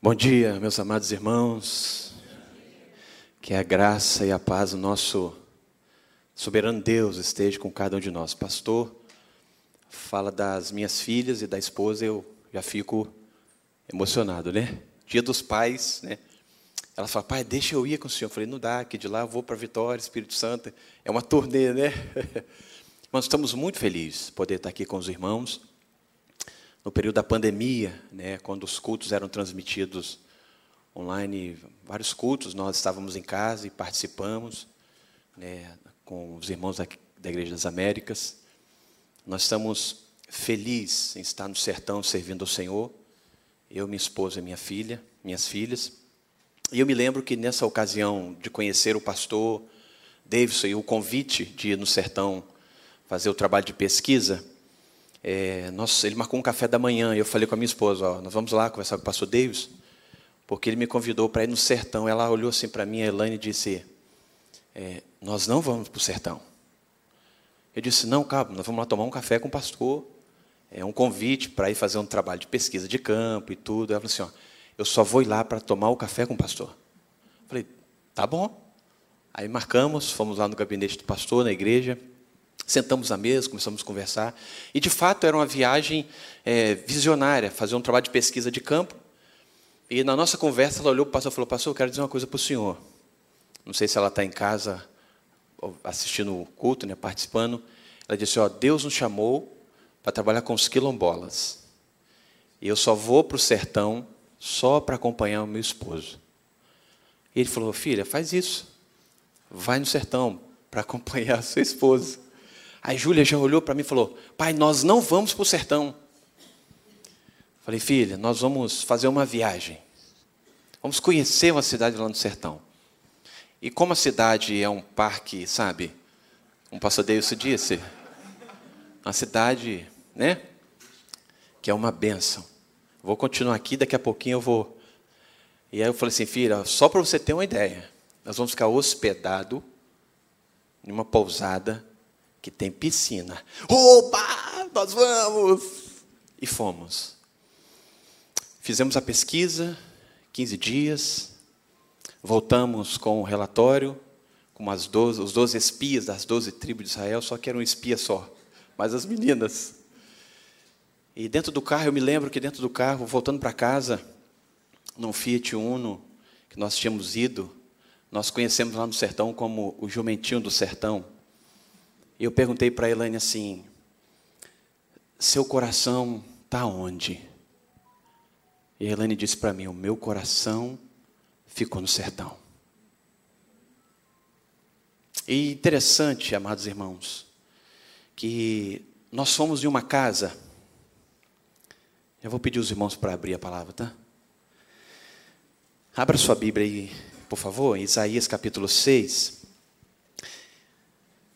Bom dia, meus amados irmãos. Que a graça e a paz do nosso soberano Deus esteja com cada um de nós. Pastor, fala das minhas filhas e da esposa, eu já fico emocionado, né? Dia dos pais, né? Ela fala, pai, deixa eu ir com o senhor. Eu falei, não dá, que de lá eu vou para Vitória, Espírito Santo. É uma turnê, né? Nós estamos muito felizes de poder estar aqui com os irmãos no período da pandemia, né, quando os cultos eram transmitidos online, vários cultos, nós estávamos em casa e participamos né, com os irmãos da, Igreja das Américas. Nós estamos felizes em estar no sertão servindo ao Senhor, eu, minha esposa e minha filha, minhas filhas. E eu me lembro que nessa ocasião de conhecer o pastor Davidson e o convite de ir no sertão fazer o trabalho de pesquisa, é, ele marcou um café da manhã e eu falei com a minha esposa, ó, nós vamos lá conversar com o pastor Davis, porque ele me convidou para ir no sertão. Ela olhou assim para mim, a Elaine, e disse, é, nós não vamos para o sertão. Eu disse, não, cabo, nós vamos lá tomar um café com o pastor, é um convite para ir fazer um trabalho de pesquisa de campo e tudo. Ela falou assim, ó, eu só vou ir lá para tomar o café com o pastor. Eu falei, tá bom. Aí marcamos, fomos lá no gabinete do pastor, na igreja, Sentamos à mesa, começamos a conversar. E, de fato, era uma viagem é, visionária, fazer um trabalho de pesquisa de campo. E, na nossa conversa, ela olhou para o pastor e falou, pastor, eu quero dizer uma coisa para o senhor. Não sei se ela está em casa assistindo o culto, né, participando. Ela disse, ó, Deus nos chamou para trabalhar com os quilombolas. E eu só vou para o sertão só para acompanhar o meu esposo. E ele falou, filha, faz isso. Vai no sertão para acompanhar a sua esposa. Aí Júlia já olhou para mim e falou: Pai, nós não vamos para o sertão. Falei, filha, nós vamos fazer uma viagem. Vamos conhecer uma cidade lá no sertão. E como a cidade é um parque, sabe? Um passadeiro se disse. Uma cidade, né? Que é uma benção. Vou continuar aqui, daqui a pouquinho eu vou. E aí eu falei assim, filha, só para você ter uma ideia, nós vamos ficar hospedado em uma pousada que tem piscina. Opa, nós vamos! E fomos. Fizemos a pesquisa, 15 dias, voltamos com o relatório, com as 12, os 12 espias das 12 tribos de Israel, só que era um espia só, mas as meninas. E dentro do carro, eu me lembro que dentro do carro, voltando para casa, num Fiat Uno, que nós tínhamos ido, nós conhecemos lá no sertão como o jumentinho do sertão. Eu perguntei para a Elaine assim: seu coração está onde? E a Elaine disse para mim: o meu coração ficou no sertão. E interessante, amados irmãos, que nós fomos em uma casa. Eu vou pedir os irmãos para abrir a palavra, tá? Abra sua Bíblia aí, por favor, Isaías capítulo 6.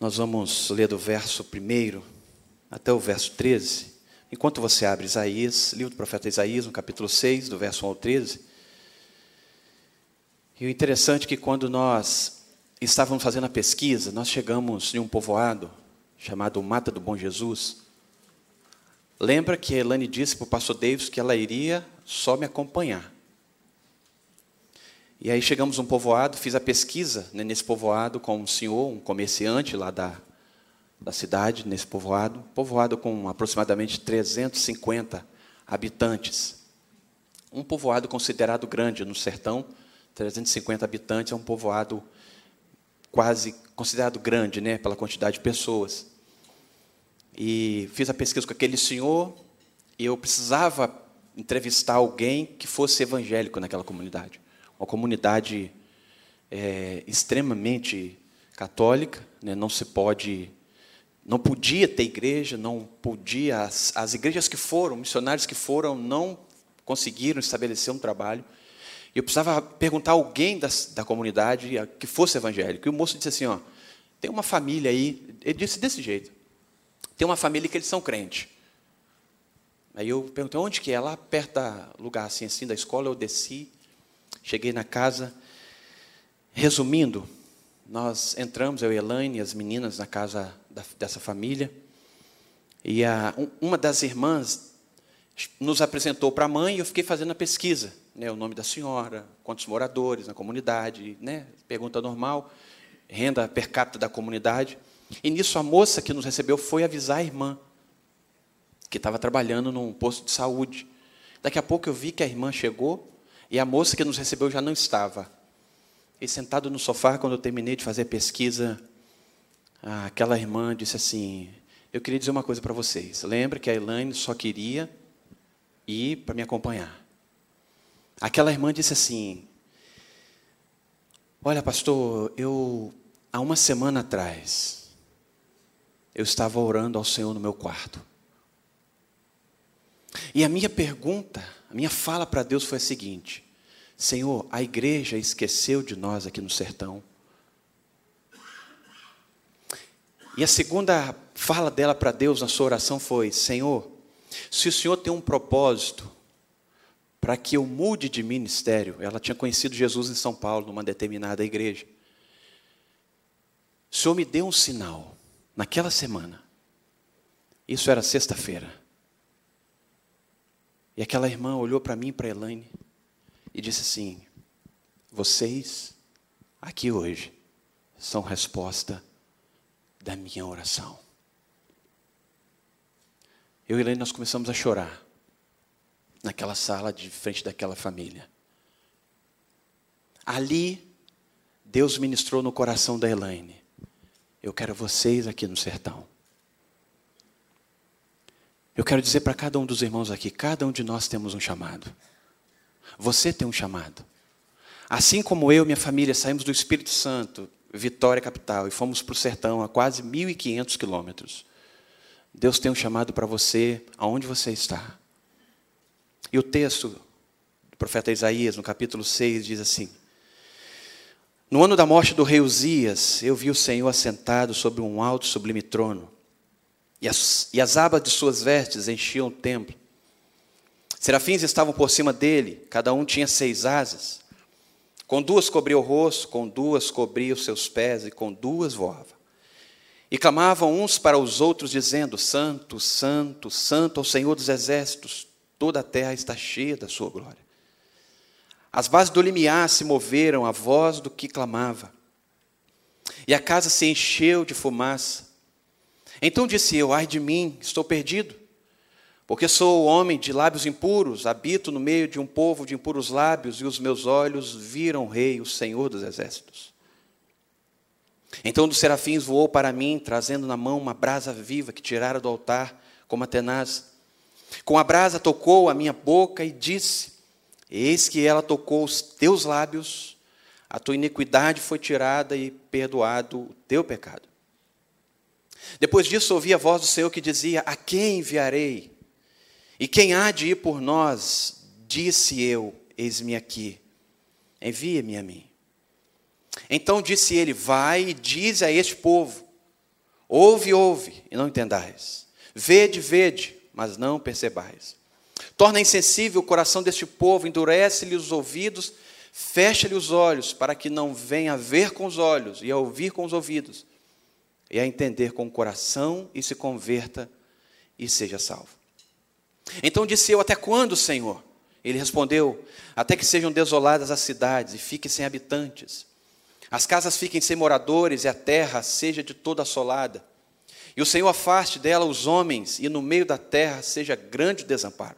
Nós vamos ler do verso 1 até o verso 13. Enquanto você abre Isaías, livro do profeta Isaías, no capítulo 6, do verso 1 ao 13. E o interessante é que quando nós estávamos fazendo a pesquisa, nós chegamos em um povoado chamado Mata do Bom Jesus. Lembra que a Elane disse para o pastor Davis que ela iria só me acompanhar. E aí chegamos num povoado, fiz a pesquisa né, nesse povoado com um senhor, um comerciante lá da, da cidade, nesse povoado, povoado com aproximadamente 350 habitantes. Um povoado considerado grande no sertão, 350 habitantes, é um povoado quase considerado grande, né, pela quantidade de pessoas. E fiz a pesquisa com aquele senhor, e eu precisava entrevistar alguém que fosse evangélico naquela comunidade uma comunidade é, extremamente católica, né? não se pode, não podia ter igreja, não podia, as, as igrejas que foram, missionários que foram, não conseguiram estabelecer um trabalho. E eu precisava perguntar a alguém das, da comunidade que fosse evangélico. E o moço disse assim: ó, tem uma família aí, ele disse desse jeito, tem uma família que eles são crentes. Aí eu perguntei onde que é, lá perto do lugar assim, assim da escola, eu desci. Cheguei na casa. Resumindo, nós entramos, eu e Elaine e as meninas, na casa da, dessa família. E a, uma das irmãs nos apresentou para a mãe e eu fiquei fazendo a pesquisa, né, o nome da senhora, quantos moradores na comunidade, né, pergunta normal, renda per capita da comunidade. E nisso a moça que nos recebeu foi avisar a irmã, que estava trabalhando num posto de saúde. Daqui a pouco eu vi que a irmã chegou e a moça que nos recebeu já não estava. E sentado no sofá, quando eu terminei de fazer a pesquisa, aquela irmã disse assim: Eu queria dizer uma coisa para vocês. Lembra que a Elaine só queria ir para me acompanhar. Aquela irmã disse assim: Olha, pastor, eu há uma semana atrás eu estava orando ao Senhor no meu quarto. E a minha pergunta, a minha fala para Deus foi a seguinte: Senhor, a igreja esqueceu de nós aqui no sertão. E a segunda fala dela para Deus na sua oração foi: Senhor, se o Senhor tem um propósito para que eu mude de ministério, ela tinha conhecido Jesus em São Paulo, numa determinada igreja. O Senhor me deu um sinal naquela semana. Isso era sexta-feira. E aquela irmã olhou para mim e para Elaine e disse assim: Vocês aqui hoje são resposta da minha oração. Eu e Elaine nós começamos a chorar naquela sala de frente daquela família. Ali, Deus ministrou no coração da Elaine: Eu quero vocês aqui no sertão. Eu quero dizer para cada um dos irmãos aqui: cada um de nós temos um chamado. Você tem um chamado. Assim como eu e minha família saímos do Espírito Santo, Vitória Capital, e fomos para o sertão a quase 1.500 quilômetros, Deus tem um chamado para você aonde você está. E o texto do profeta Isaías, no capítulo 6, diz assim: No ano da morte do rei Uzias, eu vi o Senhor assentado sobre um alto sublime trono e as, e as abas de suas vestes enchiam o templo. Serafins estavam por cima dele, cada um tinha seis asas. Com duas cobria o rosto, com duas cobria os seus pés, e com duas voava. E clamavam uns para os outros, dizendo: Santo, Santo, Santo ao Senhor dos exércitos, toda a terra está cheia da sua glória. As bases do limiar se moveram à voz do que clamava, e a casa se encheu de fumaça. Então disse eu: Ai de mim, estou perdido, porque sou homem de lábios impuros, habito no meio de um povo de impuros lábios, e os meus olhos viram o Rei, o Senhor dos exércitos. Então um dos serafins voou para mim, trazendo na mão uma brasa viva que tirara do altar, como a tenaz. Com a brasa tocou a minha boca e disse: Eis que ela tocou os teus lábios, a tua iniquidade foi tirada e perdoado o teu pecado. Depois disso, ouvi a voz do Senhor que dizia: A quem enviarei? E quem há de ir por nós? Disse eu: Eis-me aqui, envia-me a mim. Então disse ele: Vai e diz a este povo: Ouve, ouve, e não entendais. Vede, vede, mas não percebais. Torna insensível o coração deste povo, endurece-lhe os ouvidos, fecha-lhe os olhos, para que não venha ver com os olhos e a ouvir com os ouvidos, e a entender com o coração e se converta e seja salvo. Então disse eu: Até quando, Senhor? Ele respondeu: Até que sejam desoladas as cidades e fiquem sem habitantes, as casas fiquem sem moradores e a terra seja de toda assolada. E o Senhor afaste dela os homens, e no meio da terra seja grande desamparo.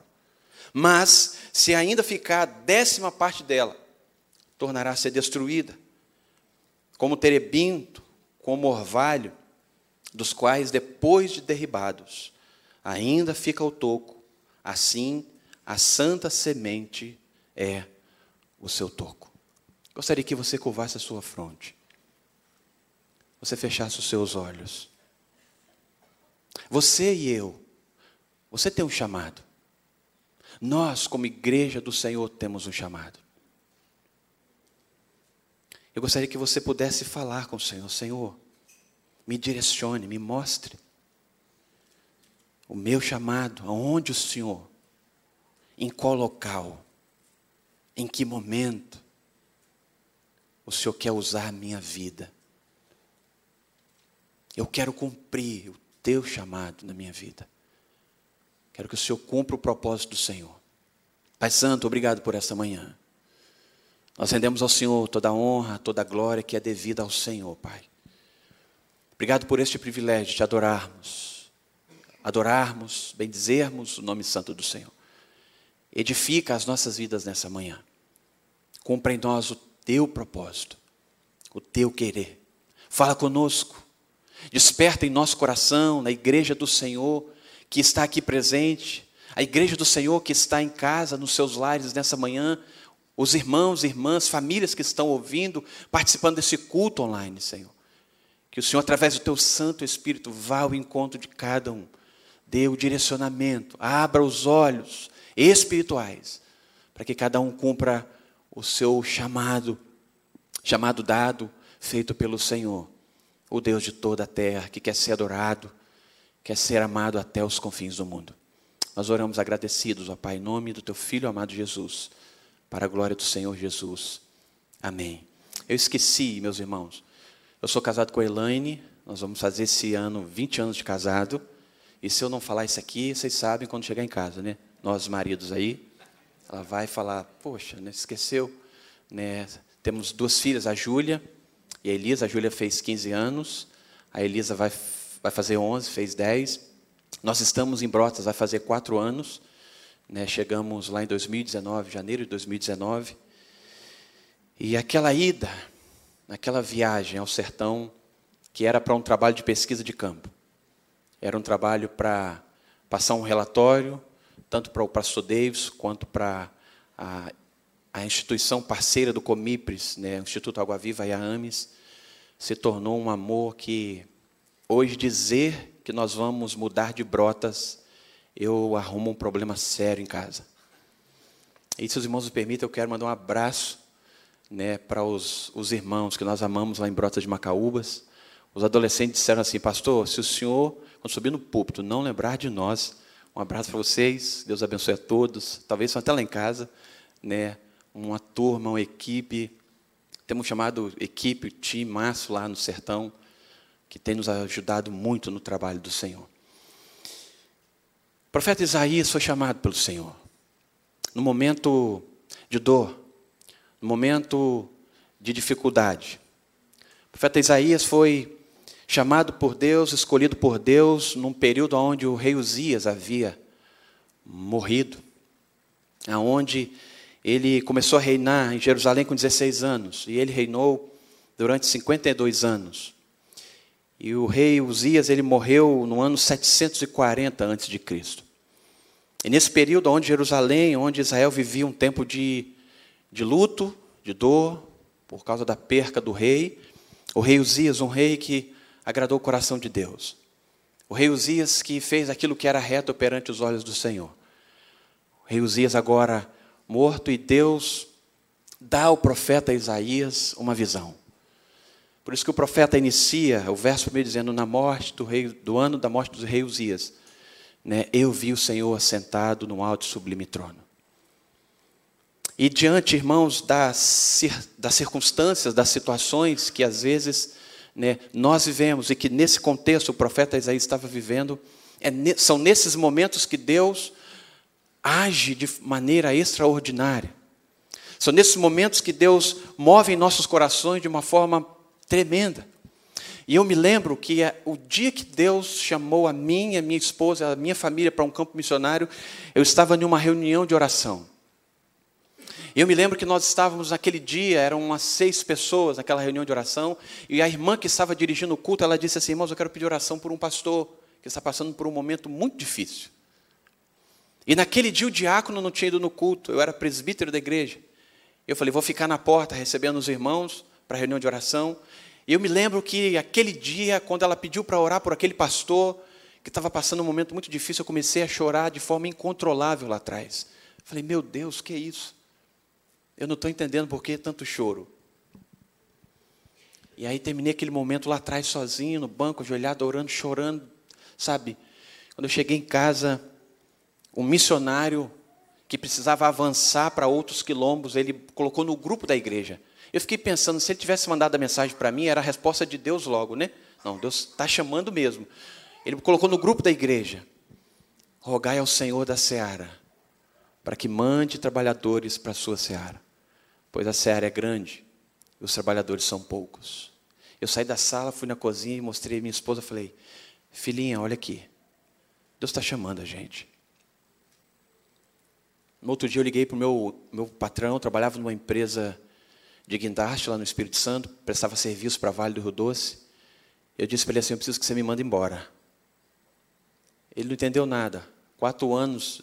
Mas, se ainda ficar a décima parte dela, tornará a ser destruída, como terebinto, como orvalho, dos quais, depois de derribados, ainda fica o toco, assim a santa semente é o seu toco. Gostaria que você curvasse a sua fronte, você fechasse os seus olhos. Você e eu, você tem um chamado. Nós, como igreja do Senhor, temos um chamado. Eu gostaria que você pudesse falar com o Senhor: Senhor, me direcione, me mostre o meu chamado, aonde o Senhor, em qual local, em que momento o Senhor quer usar a minha vida. Eu quero cumprir o teu chamado na minha vida. Quero que o Senhor cumpra o propósito do Senhor. Pai Santo, obrigado por esta manhã. Nós rendemos ao Senhor toda a honra, toda a glória que é devida ao Senhor, Pai. Obrigado por este privilégio de adorarmos, adorarmos, bendizermos o nome santo do Senhor. Edifica as nossas vidas nessa manhã. Cumpra em nós o teu propósito, o teu querer. Fala conosco. Desperta em nosso coração, na igreja do Senhor que está aqui presente, a igreja do Senhor que está em casa, nos seus lares nessa manhã, os irmãos, irmãs, famílias que estão ouvindo, participando desse culto online, Senhor. Que o Senhor, através do teu Santo Espírito, vá ao encontro de cada um, dê o direcionamento, abra os olhos espirituais, para que cada um cumpra o seu chamado, chamado dado, feito pelo Senhor, o Deus de toda a terra, que quer ser adorado, quer ser amado até os confins do mundo. Nós oramos agradecidos, ó Pai, em nome do teu Filho amado Jesus, para a glória do Senhor Jesus. Amém. Eu esqueci, meus irmãos, eu sou casado com a Elaine, nós vamos fazer esse ano 20 anos de casado, e se eu não falar isso aqui, vocês sabem quando chegar em casa, né? Nós maridos aí, ela vai falar, poxa, né, esqueceu, né? Temos duas filhas, a Júlia e a Elisa. A Júlia fez 15 anos, a Elisa vai vai fazer 11, fez 10. Nós estamos em Brotas, vai fazer quatro anos. Né? Chegamos lá em 2019, janeiro de 2019. E aquela ida, aquela viagem ao sertão, que era para um trabalho de pesquisa de campo. Era um trabalho para passar um relatório, tanto para o pastor Davis, quanto para a, a instituição parceira do Comipres, né, o Instituto Água Viva e a AMES, se tornou um amor que Hoje, dizer que nós vamos mudar de brotas, eu arrumo um problema sério em casa. E se os irmãos me permitem, eu quero mandar um abraço né, para os, os irmãos que nós amamos lá em Brotas de Macaúbas. Os adolescentes disseram assim, pastor, se o senhor, quando subir no púlpito, não lembrar de nós, um abraço para vocês, Deus abençoe a todos. Talvez são até lá em casa, né, uma turma, uma equipe, temos chamado equipe, time, maço lá no sertão, que tem nos ajudado muito no trabalho do Senhor. O profeta Isaías foi chamado pelo Senhor. No momento de dor, no momento de dificuldade. O profeta Isaías foi chamado por Deus, escolhido por Deus, num período onde o rei Uzias havia morrido, aonde ele começou a reinar em Jerusalém com 16 anos, e ele reinou durante 52 anos. E o rei Uzias, ele morreu no ano 740 a.C. E nesse período onde Jerusalém, onde Israel vivia um tempo de, de luto, de dor, por causa da perca do rei, o rei Uzias, um rei que agradou o coração de Deus. O rei Uzias que fez aquilo que era reto perante os olhos do Senhor. O rei Uzias agora morto e Deus dá ao profeta Isaías uma visão. Por isso que o profeta inicia o verso primeiro dizendo: Na morte do rei, do ano da morte do rei Uzias, né, eu vi o Senhor assentado no alto e sublime trono. E diante, irmãos, das, das circunstâncias, das situações que às vezes né, nós vivemos e que nesse contexto o profeta Isaías estava vivendo, é, são nesses momentos que Deus age de maneira extraordinária. São nesses momentos que Deus move em nossos corações de uma forma tremenda. E eu me lembro que é o dia que Deus chamou a mim, a minha esposa, a minha família para um campo missionário, eu estava em uma reunião de oração. E eu me lembro que nós estávamos naquele dia, eram umas seis pessoas naquela reunião de oração, e a irmã que estava dirigindo o culto, ela disse assim: irmãos, eu quero pedir oração por um pastor que está passando por um momento muito difícil. E naquele dia o diácono não tinha ido no culto, eu era presbítero da igreja. Eu falei: vou ficar na porta recebendo os irmãos para a reunião de oração. E eu me lembro que aquele dia, quando ela pediu para orar por aquele pastor, que estava passando um momento muito difícil, eu comecei a chorar de forma incontrolável lá atrás. Falei, meu Deus, que é isso? Eu não estou entendendo por que tanto choro. E aí terminei aquele momento lá atrás, sozinho, no banco, ajoelhado, orando, chorando, sabe? Quando eu cheguei em casa, um missionário que precisava avançar para outros quilombos, ele colocou no grupo da igreja. Eu fiquei pensando, se ele tivesse mandado a mensagem para mim, era a resposta de Deus logo, né? Não, Deus está chamando mesmo. Ele colocou no grupo da igreja. rogai ao Senhor da seara, para que mande trabalhadores para a sua seara, pois a seara é grande e os trabalhadores são poucos. Eu saí da sala, fui na cozinha e mostrei a minha esposa, falei, filhinha, olha aqui, Deus está chamando a gente. No outro dia eu liguei para o meu, meu patrão, trabalhava numa empresa de guindaste lá no Espírito Santo, prestava serviço para Vale do Rio Doce. Eu disse para ele assim, eu preciso que você me mande embora. Ele não entendeu nada. Quatro anos,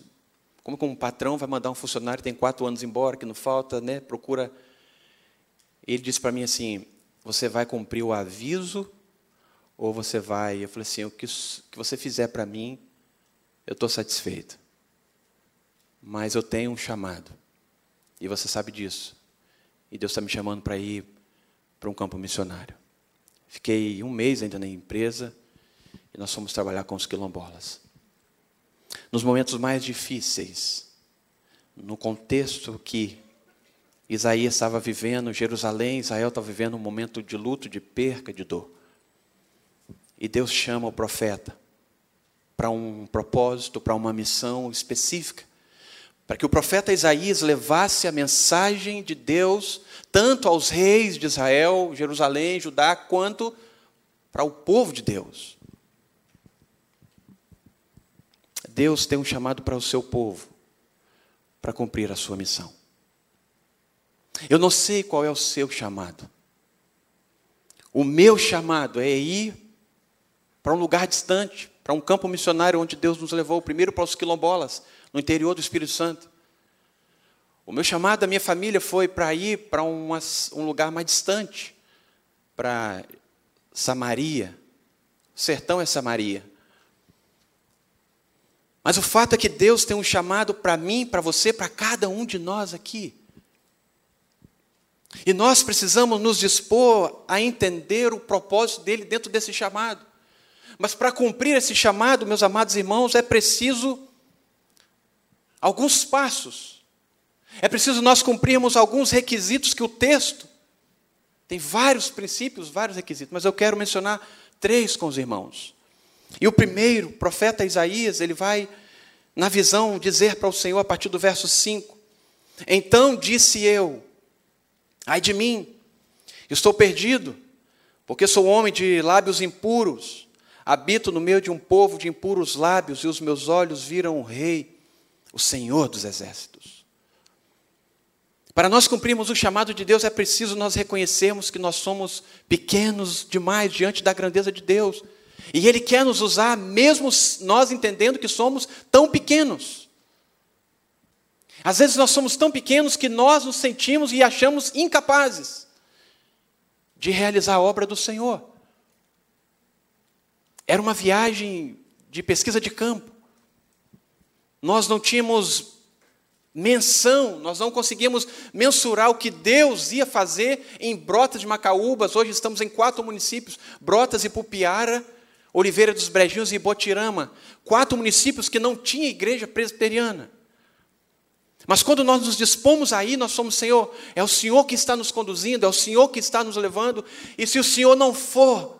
como que um patrão vai mandar um funcionário tem quatro anos embora, que não falta, né? Procura. Ele disse para mim assim: você vai cumprir o aviso ou você vai? Eu falei assim: o que, que você fizer para mim, eu estou satisfeito. Mas eu tenho um chamado e você sabe disso. E Deus está me chamando para ir para um campo missionário. Fiquei um mês ainda na empresa e nós fomos trabalhar com os quilombolas. Nos momentos mais difíceis, no contexto que Isaías estava vivendo, Jerusalém, Israel estava vivendo um momento de luto, de perca, de dor. E Deus chama o profeta para um propósito, para uma missão específica, para que o profeta Isaías levasse a mensagem de Deus tanto aos reis de Israel, Jerusalém, Judá, quanto para o povo de Deus. Deus tem um chamado para o seu povo, para cumprir a sua missão. Eu não sei qual é o seu chamado. O meu chamado é ir para um lugar distante, para um campo missionário onde Deus nos levou, primeiro para os quilombolas, no interior do Espírito Santo. O meu chamado da minha família foi para ir para um lugar mais distante, para Samaria. O sertão é Samaria. Mas o fato é que Deus tem um chamado para mim, para você, para cada um de nós aqui. E nós precisamos nos dispor a entender o propósito dele dentro desse chamado. Mas para cumprir esse chamado, meus amados irmãos, é preciso alguns passos. É preciso nós cumprirmos alguns requisitos que o texto tem vários princípios, vários requisitos, mas eu quero mencionar três com os irmãos. E o primeiro, o profeta Isaías, ele vai, na visão, dizer para o Senhor, a partir do verso 5: Então disse eu, ai de mim, estou perdido, porque sou homem de lábios impuros, habito no meio de um povo de impuros lábios, e os meus olhos viram o Rei, o Senhor dos exércitos. Para nós cumprirmos o chamado de Deus, é preciso nós reconhecermos que nós somos pequenos demais diante da grandeza de Deus. E Ele quer nos usar, mesmo nós entendendo que somos tão pequenos. Às vezes nós somos tão pequenos que nós nos sentimos e achamos incapazes de realizar a obra do Senhor. Era uma viagem de pesquisa de campo. Nós não tínhamos menção, nós não conseguimos mensurar o que Deus ia fazer em Brotas de Macaúbas. Hoje estamos em quatro municípios: Brotas e Pupiara Oliveira dos Brejinhos e Botirama, quatro municípios que não tinha igreja presbiteriana. Mas quando nós nos dispomos aí, nós somos Senhor, é o Senhor que está nos conduzindo, é o Senhor que está nos levando, e se o Senhor não for,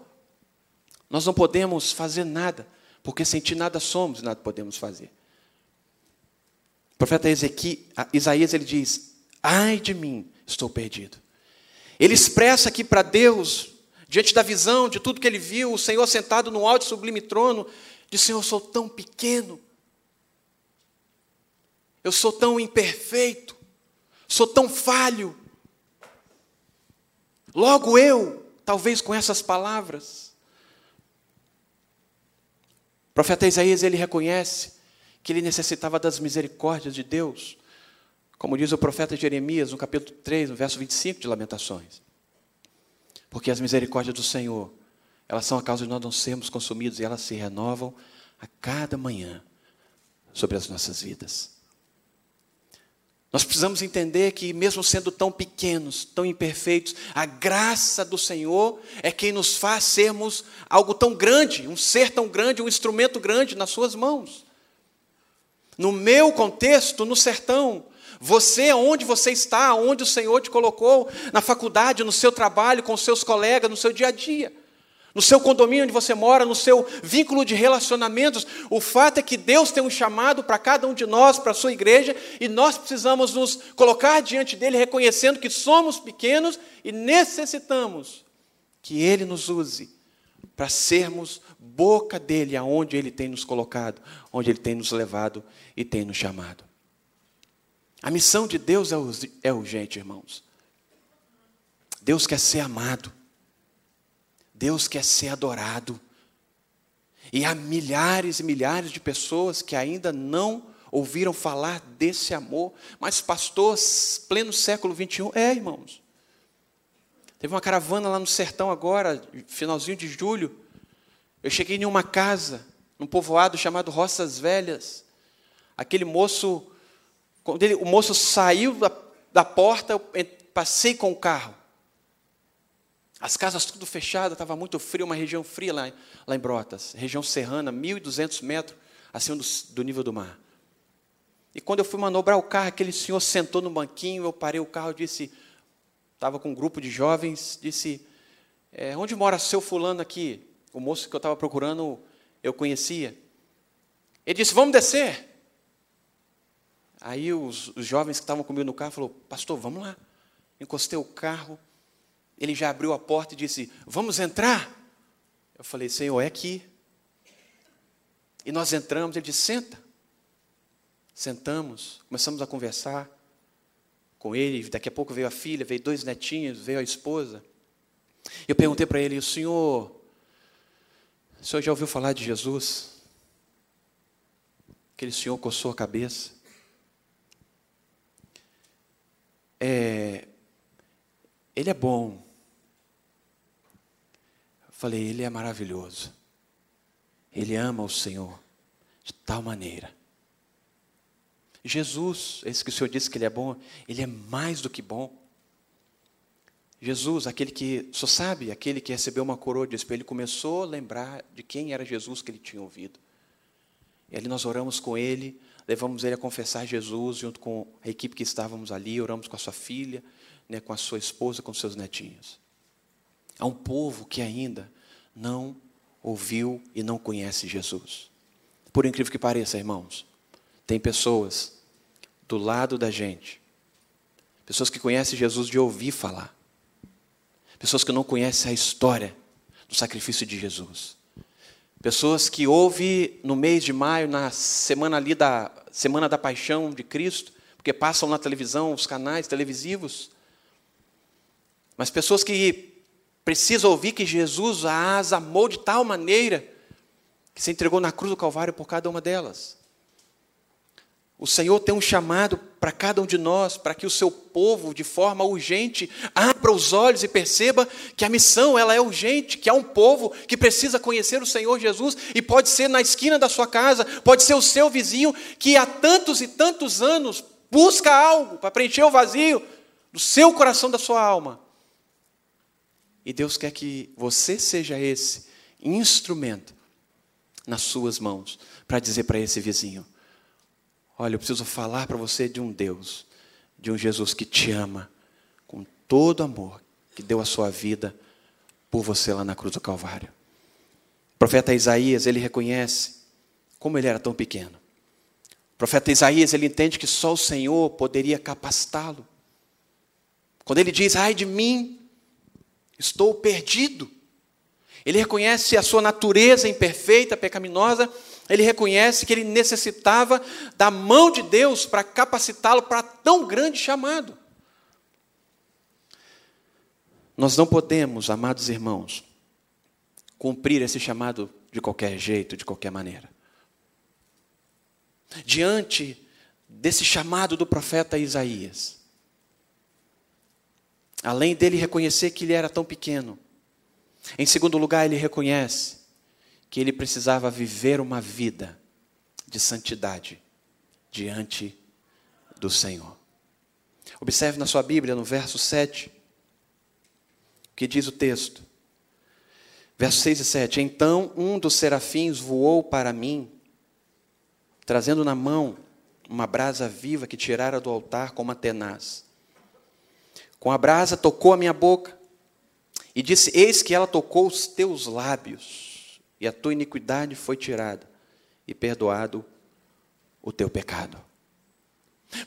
nós não podemos fazer nada, porque sem ti nada somos, nada podemos fazer. O profeta Ezequiel, Isaías ele diz: "Ai de mim, estou perdido". Ele expressa aqui para Deus Diante da visão de tudo que ele viu, o Senhor sentado no alto e sublime trono, disse: Senhor, eu sou tão pequeno, eu sou tão imperfeito, sou tão falho. Logo eu, talvez com essas palavras, o profeta Isaías ele reconhece que ele necessitava das misericórdias de Deus, como diz o profeta Jeremias no capítulo 3, no verso 25 de Lamentações. Porque as misericórdias do Senhor, elas são a causa de nós não sermos consumidos e elas se renovam a cada manhã sobre as nossas vidas. Nós precisamos entender que, mesmo sendo tão pequenos, tão imperfeitos, a graça do Senhor é quem nos faz sermos algo tão grande, um ser tão grande, um instrumento grande nas Suas mãos. No meu contexto, no sertão, você, onde você está, onde o Senhor te colocou, na faculdade, no seu trabalho, com seus colegas, no seu dia a dia. no seu condomínio onde você mora, no seu vínculo de relacionamentos. O fato é que Deus tem um chamado para cada um de nós, para a sua igreja, e nós precisamos nos colocar diante dele, reconhecendo que somos pequenos e necessitamos que ele nos use para sermos boca dele aonde ele tem nos colocado, onde ele tem nos levado e tem nos chamado. A missão de Deus é, é urgente, irmãos. Deus quer ser amado. Deus quer ser adorado. E há milhares e milhares de pessoas que ainda não ouviram falar desse amor. Mas, pastor, pleno século 21, é, irmãos. Teve uma caravana lá no sertão agora, finalzinho de julho. Eu cheguei em uma casa, num povoado chamado Roças Velhas. Aquele moço quando ele, o moço saiu da, da porta, eu passei com o carro. As casas tudo fechadas, estava muito frio, uma região fria lá, lá em Brotas, região serrana, 1.200 metros acima do, do nível do mar. E quando eu fui manobrar o carro, aquele senhor sentou no banquinho, eu parei o carro, disse, estava com um grupo de jovens, disse, é, onde mora seu fulano aqui? O moço que eu estava procurando, eu conhecia. Ele disse, vamos descer. Aí os, os jovens que estavam comigo no carro falou, pastor, vamos lá. Encostei o carro, ele já abriu a porta e disse, vamos entrar? Eu falei, Senhor, é aqui. E nós entramos, ele disse, senta. Sentamos, começamos a conversar com ele. Daqui a pouco veio a filha, veio dois netinhos, veio a esposa. Eu perguntei para ele, o senhor, o senhor já ouviu falar de Jesus? Aquele senhor coçou a cabeça. Ele é bom. Eu falei, ele é maravilhoso. Ele ama o Senhor de tal maneira. Jesus, esse que o Senhor disse que ele é bom, ele é mais do que bom. Jesus, aquele que, só sabe, aquele que recebeu uma coroa de espelho, ele começou a lembrar de quem era Jesus que ele tinha ouvido. E ali nós oramos com ele, levamos ele a confessar Jesus junto com a equipe que estávamos ali, oramos com a sua filha, né, com a sua esposa, com seus netinhos. Há um povo que ainda não ouviu e não conhece Jesus. Por incrível que pareça, irmãos, tem pessoas do lado da gente, pessoas que conhecem Jesus de ouvir falar, pessoas que não conhecem a história do sacrifício de Jesus. Pessoas que ouvem no mês de maio, na semana ali da Semana da Paixão de Cristo, porque passam na televisão, os canais televisivos. Mas pessoas que precisam ouvir que Jesus as amou de tal maneira que se entregou na cruz do Calvário por cada uma delas. O Senhor tem um chamado para cada um de nós, para que o seu povo, de forma urgente, abra os olhos e perceba que a missão ela é urgente, que há um povo que precisa conhecer o Senhor Jesus e pode ser na esquina da sua casa, pode ser o seu vizinho que há tantos e tantos anos busca algo para preencher o vazio do seu coração, da sua alma. E Deus quer que você seja esse instrumento nas suas mãos para dizer para esse vizinho: Olha, eu preciso falar para você de um Deus, de um Jesus que te ama com todo amor, que deu a sua vida por você lá na cruz do Calvário. O profeta Isaías, ele reconhece como ele era tão pequeno. O profeta Isaías, ele entende que só o Senhor poderia capacitá-lo. Quando ele diz, ai de mim, estou perdido. Ele reconhece a sua natureza imperfeita, pecaminosa, ele reconhece que ele necessitava da mão de Deus para capacitá-lo para tão grande chamado. Nós não podemos, amados irmãos, cumprir esse chamado de qualquer jeito, de qualquer maneira. Diante desse chamado do profeta Isaías, além dele reconhecer que ele era tão pequeno, em segundo lugar, ele reconhece que ele precisava viver uma vida de santidade diante do Senhor. Observe na sua Bíblia, no verso 7, o que diz o texto. Versos 6 e 7. Então um dos serafins voou para mim, trazendo na mão uma brasa viva que tirara do altar com uma tenaz. Com a brasa tocou a minha boca, E disse: Eis que ela tocou os teus lábios, e a tua iniquidade foi tirada, e perdoado o teu pecado.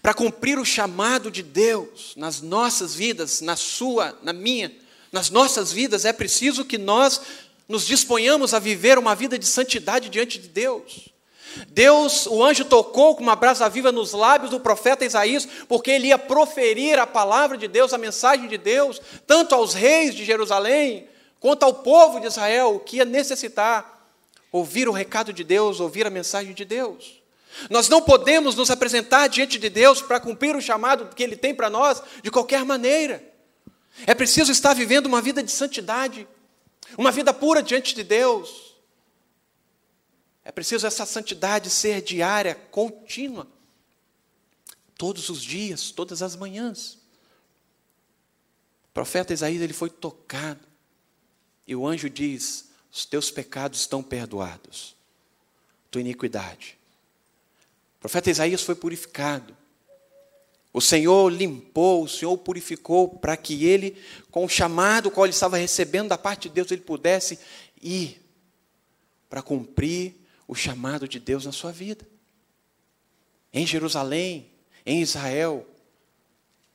Para cumprir o chamado de Deus nas nossas vidas, na sua, na minha, nas nossas vidas, é preciso que nós nos disponhamos a viver uma vida de santidade diante de Deus. Deus, o anjo tocou com uma brasa viva nos lábios do profeta Isaías, porque ele ia proferir a palavra de Deus, a mensagem de Deus, tanto aos reis de Jerusalém, quanto ao povo de Israel, que ia necessitar ouvir o recado de Deus, ouvir a mensagem de Deus. Nós não podemos nos apresentar diante de Deus para cumprir o chamado que Ele tem para nós de qualquer maneira. É preciso estar vivendo uma vida de santidade, uma vida pura diante de Deus. É preciso essa santidade ser diária, contínua. Todos os dias, todas as manhãs. O profeta Isaías ele foi tocado. E o anjo diz: Os teus pecados estão perdoados. Tua iniquidade. O profeta Isaías foi purificado. O Senhor limpou, o Senhor purificou para que ele, com o chamado qual ele estava recebendo da parte de Deus, ele pudesse ir para cumprir o chamado de Deus na sua vida. Em Jerusalém, em Israel,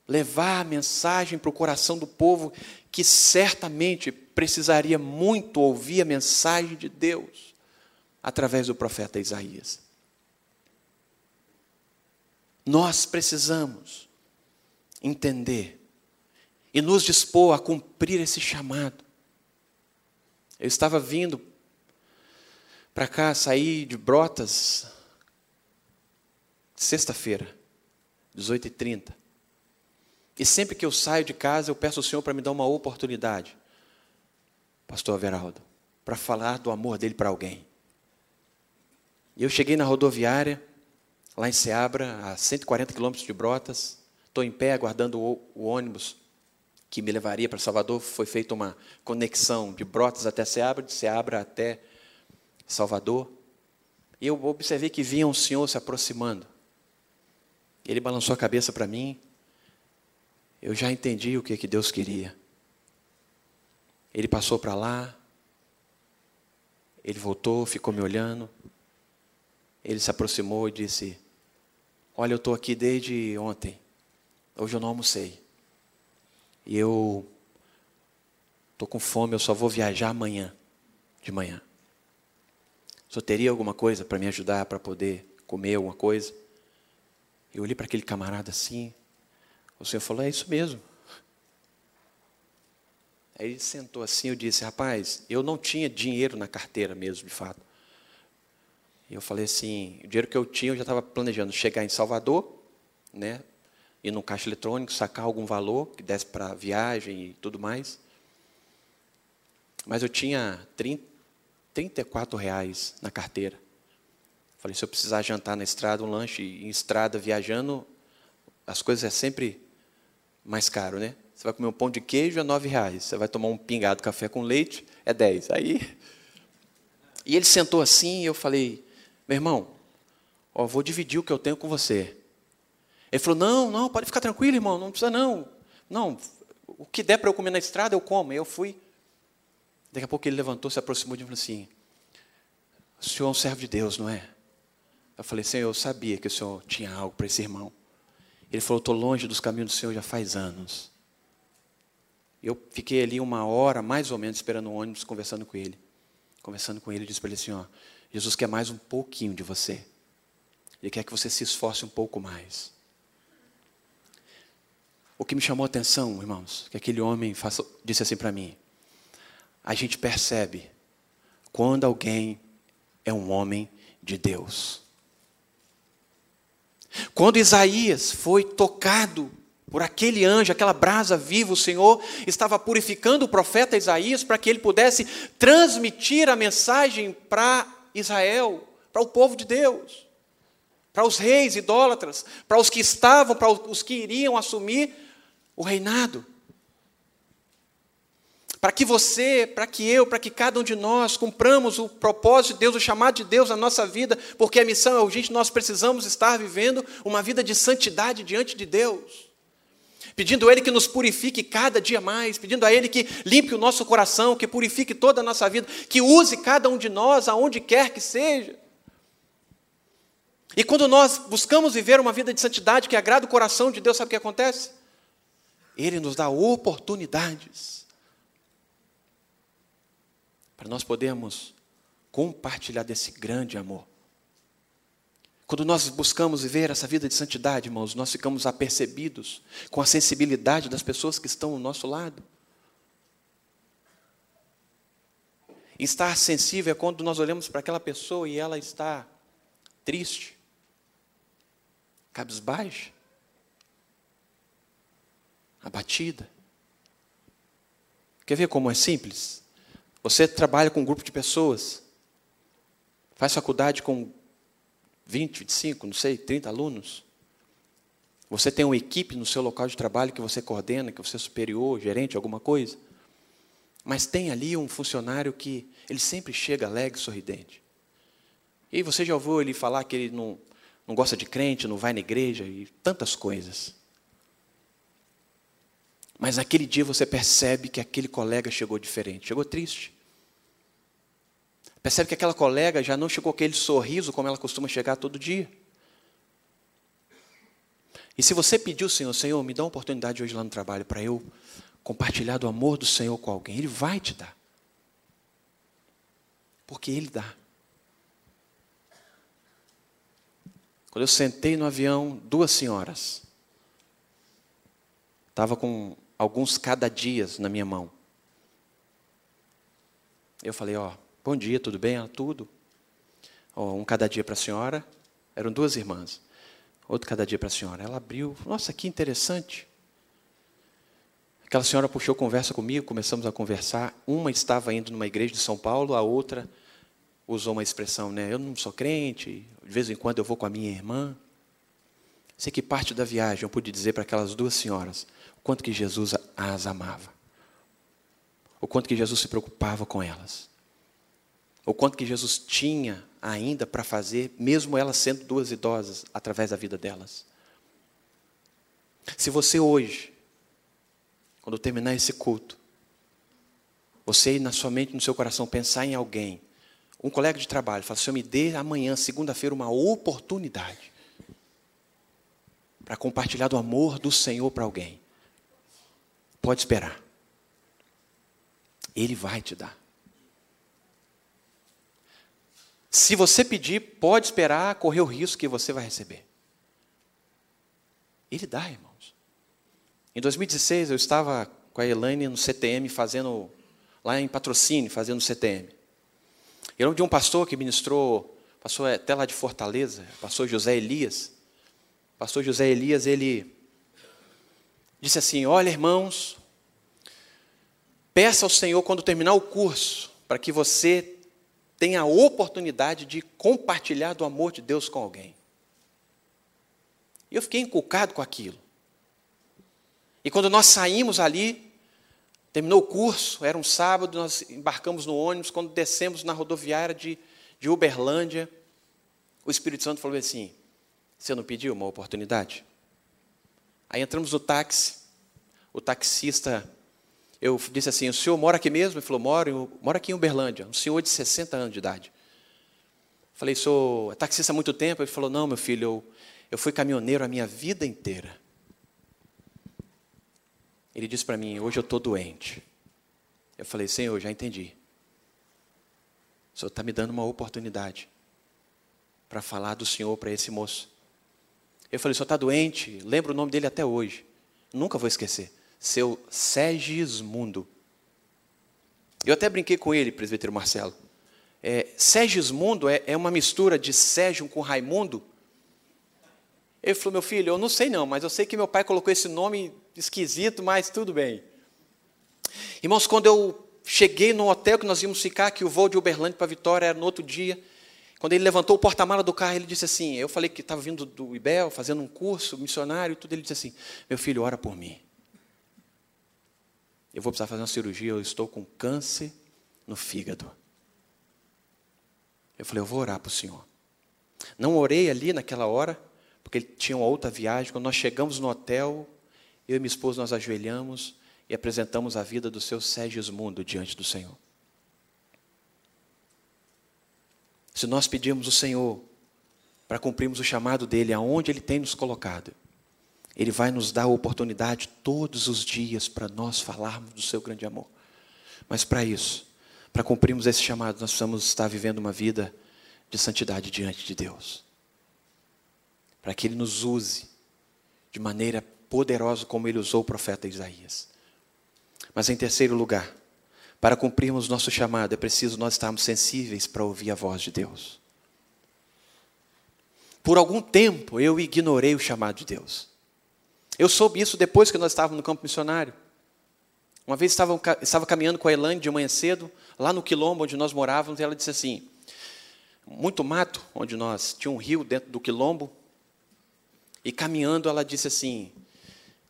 levar a mensagem para o coração do povo que certamente precisaria muito ouvir a mensagem de Deus através do profeta Isaías. Nós precisamos entender e nos dispor a cumprir esse chamado. Eu estava vindo para cá, saí de Brotas, sexta-feira, 18h30. E sempre que eu saio de casa, eu peço ao Senhor para me dar uma oportunidade, Pastor Everaldo, para falar do amor dele para alguém. E eu cheguei na rodoviária, lá em Seabra, a 140 quilômetros de Brotas, estou em pé aguardando o, o ônibus que me levaria para Salvador. Foi feita uma conexão de Brotas até Seabra, de Seabra até Salvador, e eu observei que vinha um senhor se aproximando. Ele balançou a cabeça para mim. Eu já entendi o que, que Deus queria. Ele passou para lá. Ele voltou, ficou me olhando. Ele se aproximou e disse: Olha, eu estou aqui desde ontem. Hoje eu não almocei. E eu estou com fome, eu só vou viajar amanhã, de manhã. Só teria alguma coisa para me ajudar para poder comer alguma coisa? Eu olhei para aquele camarada assim. O Senhor falou: É isso mesmo. Aí ele sentou assim. Eu disse: Rapaz, eu não tinha dinheiro na carteira mesmo, de fato. E eu falei assim: o dinheiro que eu tinha, eu já estava planejando chegar em Salvador, né? Ir num caixa eletrônico, sacar algum valor que desse para viagem e tudo mais. Mas eu tinha 30, 34 reais na carteira. Falei, se eu precisar jantar na estrada, um lanche em estrada, viajando, as coisas é sempre mais caro, né? Você vai comer um pão de queijo, é nove reais. Você vai tomar um pingado café com leite, é dez. Aí, e ele sentou assim, e eu falei, meu irmão, ó, vou dividir o que eu tenho com você. Ele falou, não, não, pode ficar tranquilo, irmão, não precisa não. Não, o que der para eu comer na estrada, eu como. Eu fui Daqui a pouco ele levantou, se aproximou de mim e falou assim: O senhor é um servo de Deus, não é? Eu falei, Senhor, eu sabia que o senhor tinha algo para esse irmão. Ele falou: Estou longe dos caminhos do Senhor já faz anos. Eu fiquei ali uma hora, mais ou menos, esperando o ônibus, conversando com ele. Conversando com ele, disse para ele assim: ó, Jesus quer mais um pouquinho de você. Ele quer que você se esforce um pouco mais. O que me chamou a atenção, irmãos, que aquele homem faça, disse assim para mim: a gente percebe quando alguém é um homem de Deus. Quando Isaías foi tocado por aquele anjo, aquela brasa viva, o Senhor estava purificando o profeta Isaías para que ele pudesse transmitir a mensagem para Israel, para o povo de Deus, para os reis idólatras, para os que estavam, para os que iriam assumir o reinado para que você, para que eu, para que cada um de nós cumpramos o propósito de Deus, o chamado de Deus na nossa vida, porque a missão é urgente, nós precisamos estar vivendo uma vida de santidade diante de Deus. pedindo a Ele que nos purifique cada dia mais, pedindo a Ele que limpe o nosso coração, que purifique toda a nossa vida, que use cada um de nós aonde quer que seja. E quando nós buscamos viver uma vida de santidade que agrada o coração de Deus, sabe o que acontece? Ele nos dá oportunidades para nós podermos compartilhar desse grande amor. Quando nós buscamos viver essa vida de santidade, irmãos, nós ficamos apercebidos com a sensibilidade das pessoas que estão ao nosso lado. Estar sensível é quando nós olhamos para aquela pessoa e ela está triste, cabisbaixa, abatida. Quer ver como é simples? Você trabalha com um grupo de pessoas, faz faculdade com 20, 25, não sei, 30 alunos. Você tem uma equipe no seu local de trabalho que você coordena, que você é superior, gerente, alguma coisa. Mas tem ali um funcionário que ele sempre chega alegre, sorridente. E você já ouviu ele falar que ele não, não gosta de crente, não vai na igreja e tantas coisas. Mas naquele dia você percebe que aquele colega chegou diferente, chegou triste. Percebe que aquela colega já não chegou aquele sorriso como ela costuma chegar todo dia. E se você pediu, Senhor, Senhor, me dá uma oportunidade hoje lá no trabalho para eu compartilhar do amor do Senhor com alguém, Ele vai te dar. Porque Ele dá. Quando eu sentei no avião, duas senhoras. Estava com alguns cada dias na minha mão. Eu falei, ó, Bom dia, tudo bem? Tudo. Um cada dia para a senhora. Eram duas irmãs. Outro cada dia para a senhora. Ela abriu. Nossa, que interessante. Aquela senhora puxou conversa comigo, começamos a conversar. Uma estava indo numa igreja de São Paulo, a outra usou uma expressão, né? Eu não sou crente, de vez em quando eu vou com a minha irmã. Sei que parte da viagem eu pude dizer para aquelas duas senhoras o quanto que Jesus as amava. O quanto que Jesus se preocupava com elas o quanto que Jesus tinha ainda para fazer, mesmo elas sendo duas idosas, através da vida delas. Se você hoje, quando terminar esse culto, você na sua mente, no seu coração, pensar em alguém, um colega de trabalho, fala, Senhor, me dê amanhã, segunda-feira, uma oportunidade para compartilhar do amor do Senhor para alguém. Pode esperar. Ele vai te dar. Se você pedir, pode esperar correr o risco que você vai receber. Ele dá, irmãos. Em 2016, eu estava com a Elaine no CTM, fazendo, lá em patrocínio, fazendo CTM. Eu lembro de um pastor que ministrou, pastor até lá de Fortaleza, pastor José Elias. Pastor José Elias, ele disse assim: Olha, irmãos, peça ao Senhor quando terminar o curso, para que você tem a oportunidade de compartilhar do amor de Deus com alguém. E eu fiquei inculcado com aquilo. E quando nós saímos ali, terminou o curso, era um sábado, nós embarcamos no ônibus, quando descemos na rodoviária de, de Uberlândia, o Espírito Santo falou assim: Você não pediu uma oportunidade? Aí entramos no táxi, o taxista eu disse assim: o senhor mora aqui mesmo? Ele falou: moro, moro aqui em Uberlândia. Um senhor de 60 anos de idade. Falei: sou taxista há muito tempo? Ele falou: não, meu filho, eu, eu fui caminhoneiro a minha vida inteira. Ele disse para mim: hoje eu estou doente. Eu falei: Senhor, já entendi. O senhor está me dando uma oportunidade para falar do senhor para esse moço. Eu falei: o senhor está doente? Lembro o nome dele até hoje. Nunca vou esquecer seu Segismundo. Eu até brinquei com ele, presbítero Marcelo. É, Segismundo é, é uma mistura de Sérgio com Raimundo. Ele falou, meu filho, eu não sei não, mas eu sei que meu pai colocou esse nome esquisito, mas tudo bem. Irmãos, quando eu cheguei no hotel que nós íamos ficar, que o voo de Uberlândia para Vitória era no outro dia, quando ele levantou o porta-mala do carro, ele disse assim, eu falei que estava vindo do IBEL, fazendo um curso missionário e tudo, ele disse assim, meu filho, ora por mim eu vou precisar fazer uma cirurgia, eu estou com câncer no fígado. Eu falei, eu vou orar para o Senhor. Não orei ali naquela hora, porque ele tinha uma outra viagem. Quando nós chegamos no hotel, eu e minha esposa nós ajoelhamos e apresentamos a vida do seu Mundo diante do Senhor. Se nós pedirmos o Senhor para cumprirmos o chamado dele aonde ele tem nos colocado, ele vai nos dar a oportunidade todos os dias para nós falarmos do seu grande amor. Mas para isso, para cumprirmos esse chamado, nós precisamos estar vivendo uma vida de santidade diante de Deus. Para que ele nos use de maneira poderosa como ele usou o profeta Isaías. Mas em terceiro lugar, para cumprirmos nosso chamado, é preciso nós estarmos sensíveis para ouvir a voz de Deus. Por algum tempo eu ignorei o chamado de Deus. Eu soube isso depois que nós estávamos no campo missionário. Uma vez estava, estava caminhando com a Elaine de manhã cedo, lá no quilombo onde nós morávamos, e ela disse assim: muito mato, onde nós tinha um rio dentro do quilombo, e caminhando ela disse assim: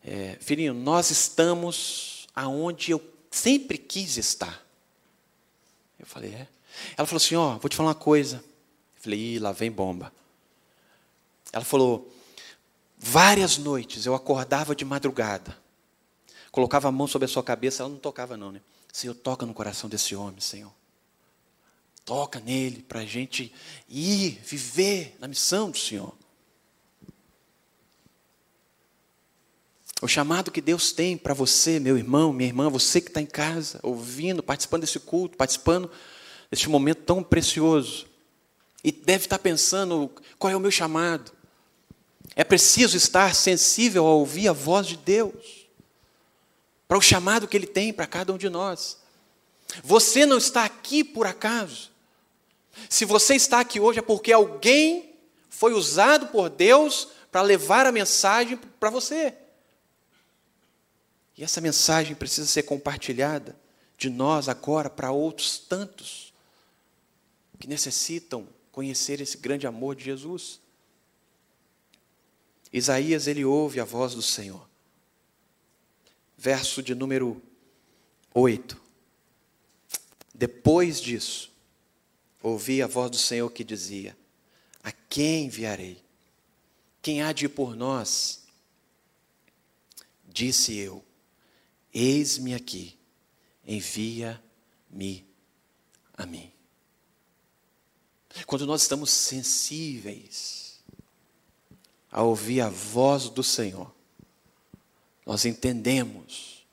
é, Filhinho, nós estamos aonde eu sempre quis estar. Eu falei, é. Ela falou assim: Ó, oh, vou te falar uma coisa. Eu falei, Ih, lá vem bomba. Ela falou: Várias noites eu acordava de madrugada, colocava a mão sobre a sua cabeça, ela não tocava, não, né? Senhor, toca no coração desse homem, Senhor. Toca nele para a gente ir, viver na missão do Senhor. O chamado que Deus tem para você, meu irmão, minha irmã, você que está em casa, ouvindo, participando desse culto, participando deste momento tão precioso, e deve estar pensando: qual é o meu chamado? É preciso estar sensível a ouvir a voz de Deus, para o chamado que Ele tem para cada um de nós. Você não está aqui por acaso. Se você está aqui hoje é porque alguém foi usado por Deus para levar a mensagem para você. E essa mensagem precisa ser compartilhada de nós agora para outros tantos que necessitam conhecer esse grande amor de Jesus. Isaías, ele ouve a voz do Senhor. Verso de número 8. Depois disso, ouvi a voz do Senhor que dizia: A quem enviarei? Quem há de ir por nós? Disse eu: Eis-me aqui, envia-me a mim. Quando nós estamos sensíveis a ouvir a voz do Senhor, nós entendemos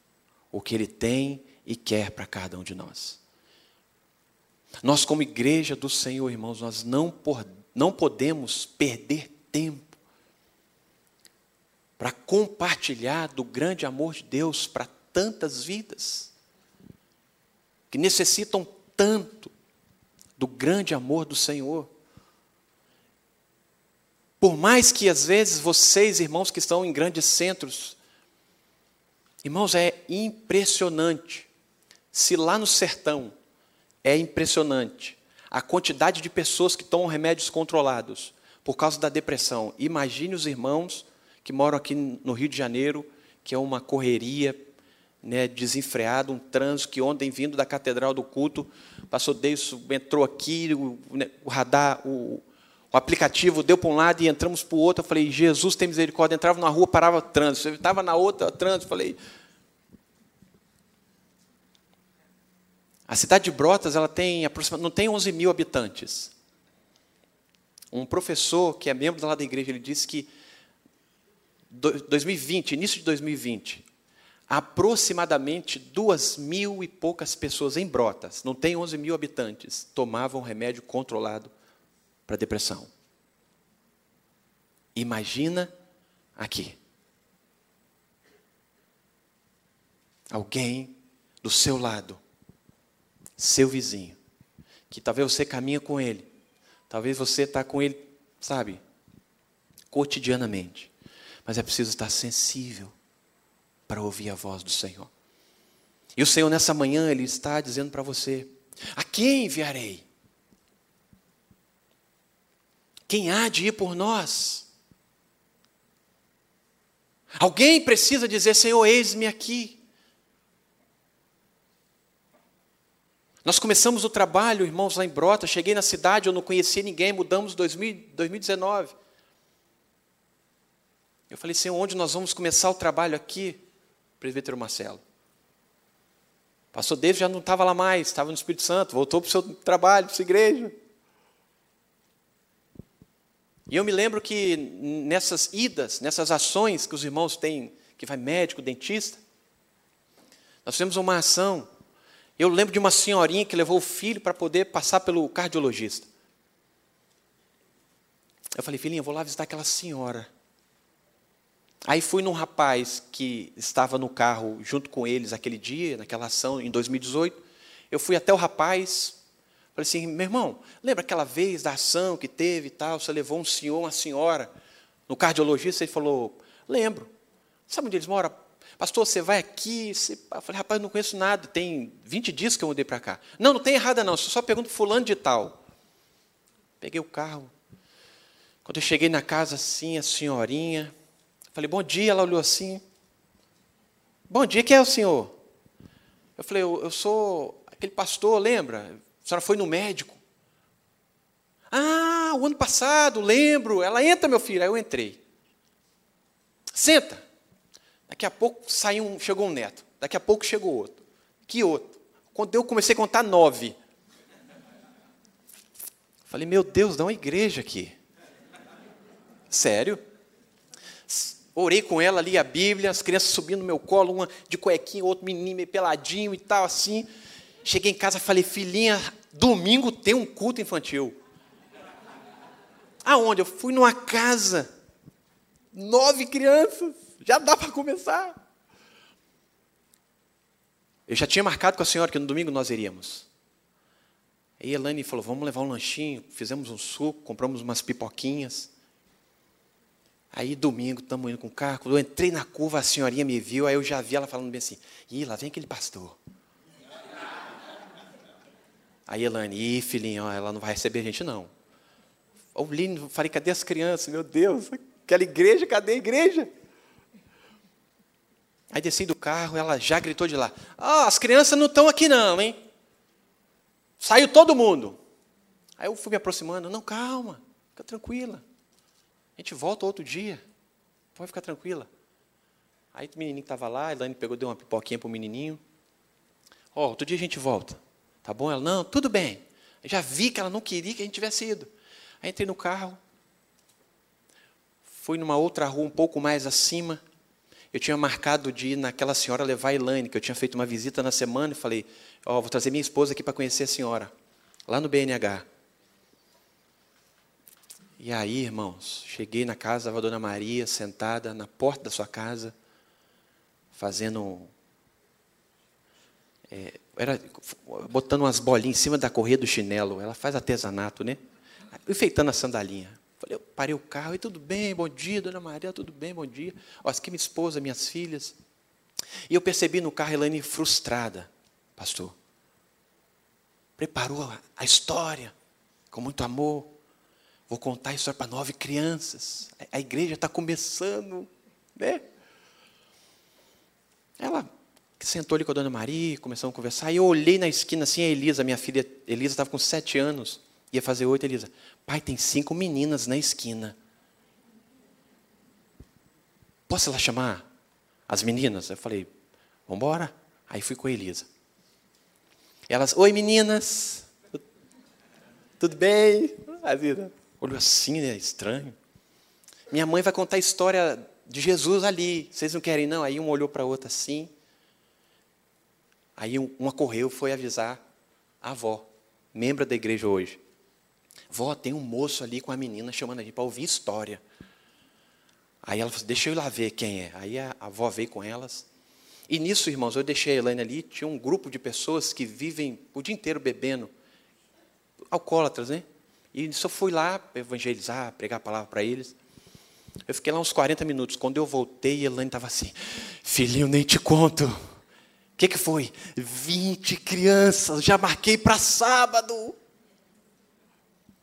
o que Ele tem e quer para cada um de nós. Nós, como igreja do Senhor, irmãos, nós não, por, não podemos perder tempo para compartilhar do grande amor de Deus para tantas vidas que necessitam tanto do grande amor do Senhor. Por mais que às vezes vocês, irmãos que estão em grandes centros, irmãos, é impressionante. Se lá no sertão é impressionante a quantidade de pessoas que tomam remédios controlados por causa da depressão. Imagine os irmãos que moram aqui no Rio de Janeiro, que é uma correria né, desenfreado, um trânsito que ontem, vindo da Catedral do Culto, passou disso, entrou aqui, o, né, o radar, o, o, aplicativo deu para um lado e entramos para o outro. Eu falei, Jesus tem misericórdia. Entrava na rua, parava trânsito. Eu estava na outra, trânsito. Falei. A cidade de Brotas ela tem aproximadamente, não tem 11 mil habitantes. Um professor que é membro lá da igreja, ele disse que 2020, início de 2020, aproximadamente duas mil e poucas pessoas em Brotas, não tem 11 mil habitantes, tomavam remédio controlado para depressão. Imagina aqui. Alguém do seu lado, seu vizinho, que talvez você caminha com ele, talvez você está com ele, sabe, cotidianamente, mas é preciso estar sensível para ouvir a voz do Senhor. E o Senhor, nessa manhã, Ele está dizendo para você: A quem enviarei? Quem há de ir por nós? Alguém precisa dizer: Senhor, eis-me aqui. Nós começamos o trabalho, irmãos, lá em Brota. Cheguei na cidade, eu não conhecia ninguém, mudamos em 2019. Eu falei, Senhor, onde nós vamos começar o trabalho aqui? Presbítero Marcelo. Pastor David já não estava lá mais, estava no Espírito Santo, voltou para o seu trabalho, para a sua igreja. E eu me lembro que nessas idas, nessas ações que os irmãos têm, que vai médico, dentista, nós fizemos uma ação. Eu lembro de uma senhorinha que levou o filho para poder passar pelo cardiologista. Eu falei, filhinha, vou lá visitar aquela senhora. Aí fui num rapaz que estava no carro junto com eles aquele dia, naquela ação, em 2018. Eu fui até o rapaz, falei assim, meu irmão, lembra aquela vez da ação que teve e tal? Você levou um senhor, uma senhora, no cardiologista? Ele falou, lembro. Sabe onde eles moram? Pastor, você vai aqui? Você... Eu falei, rapaz, não conheço nada, tem 20 dias que eu mudei para cá. Não, não tem errada não, só pergunto fulano de tal. Peguei o carro. Quando eu cheguei na casa assim, a senhorinha, falei, bom dia, ela olhou assim. Bom dia, quem é o senhor? Eu falei, eu, eu sou aquele pastor, lembra? A senhora foi no médico. Ah, o ano passado, lembro. Ela entra, meu filho. Aí eu entrei. Senta. Daqui a pouco saiu um, chegou um neto. Daqui a pouco chegou outro. Que outro? Quando eu comecei a contar nove. Falei, meu Deus, dá uma igreja aqui. Sério? Orei com ela, li a Bíblia, as crianças subindo no meu colo, uma de cuequinha, outro menino meio peladinho e tal, assim. Cheguei em casa e falei, filhinha, domingo tem um culto infantil. Aonde? Eu fui numa casa, nove crianças. Já dá para começar. Eu já tinha marcado com a senhora que no domingo nós iríamos. Aí a Elaine falou: vamos levar um lanchinho. Fizemos um suco, compramos umas pipoquinhas. Aí domingo, estamos indo com o carro. Quando eu entrei na curva, a senhorinha me viu, aí eu já vi ela falando bem assim: ih, lá vem aquele pastor. Aí Elaine, ih, filhinho, ela não vai receber a gente não. Eu falei, cadê as crianças? Meu Deus, aquela igreja, cadê a igreja? Aí desci do carro, ela já gritou de lá: Ah, as crianças não estão aqui não, hein? Saiu todo mundo. Aí eu fui me aproximando: Não, calma, fica tranquila. A gente volta outro dia. Pode ficar tranquila. Aí o menininho estava lá, a Elaine pegou, deu uma pipoquinha para o menininho. Ó, oh, outro dia a gente volta. Tá bom? Ela, não, tudo bem. Eu já vi que ela não queria que a gente tivesse ido. Aí entrei no carro, fui numa outra rua um pouco mais acima, eu tinha marcado de ir naquela senhora levar a Elaine, que eu tinha feito uma visita na semana e falei, ó, oh, vou trazer minha esposa aqui para conhecer a senhora, lá no BNH. E aí, irmãos, cheguei na casa da Dona Maria, sentada na porta da sua casa, fazendo. É, era, botando umas bolinhas em cima da correia do chinelo. Ela faz artesanato, né? Enfeitando a sandalinha. Falei, eu parei o carro, e tudo bem, bom dia, dona Maria, tudo bem, bom dia. Ó, aqui minha esposa, minhas filhas. E eu percebi no carro Elaine frustrada, pastor. Preparou a história com muito amor. Vou contar a história para nove crianças. A igreja está começando, né? Ela sentou ali com a dona Maria, começamos a conversar. E eu olhei na esquina assim, a Elisa, minha filha, Elisa estava com sete anos, ia fazer oito, Elisa. Pai, tem cinco meninas na esquina. Posso lá chamar as meninas? Eu falei, vamos embora. Aí fui com a Elisa. Elas, oi meninas, tudo bem? A vida olhou assim, né, estranho. Minha mãe vai contar a história de Jesus ali. Vocês não querem não? Aí um olhou para a outra assim. Aí uma correu, foi avisar a avó, membro da igreja hoje. Vó, tem um moço ali com a menina chamando a gente para ouvir história. Aí ela falou deixa eu ir lá ver quem é. Aí a, avó veio com elas. E nisso, irmãos, eu deixei a Elaine ali, tinha um grupo de pessoas que vivem o dia inteiro bebendo. Alcoólatras, né? E eu fui lá evangelizar, pregar a palavra para eles. Eu fiquei lá uns 40 minutos. Quando eu voltei, a Elaine estava assim, filhinho, nem te conto. O que, que foi? 20 crianças, já marquei para sábado.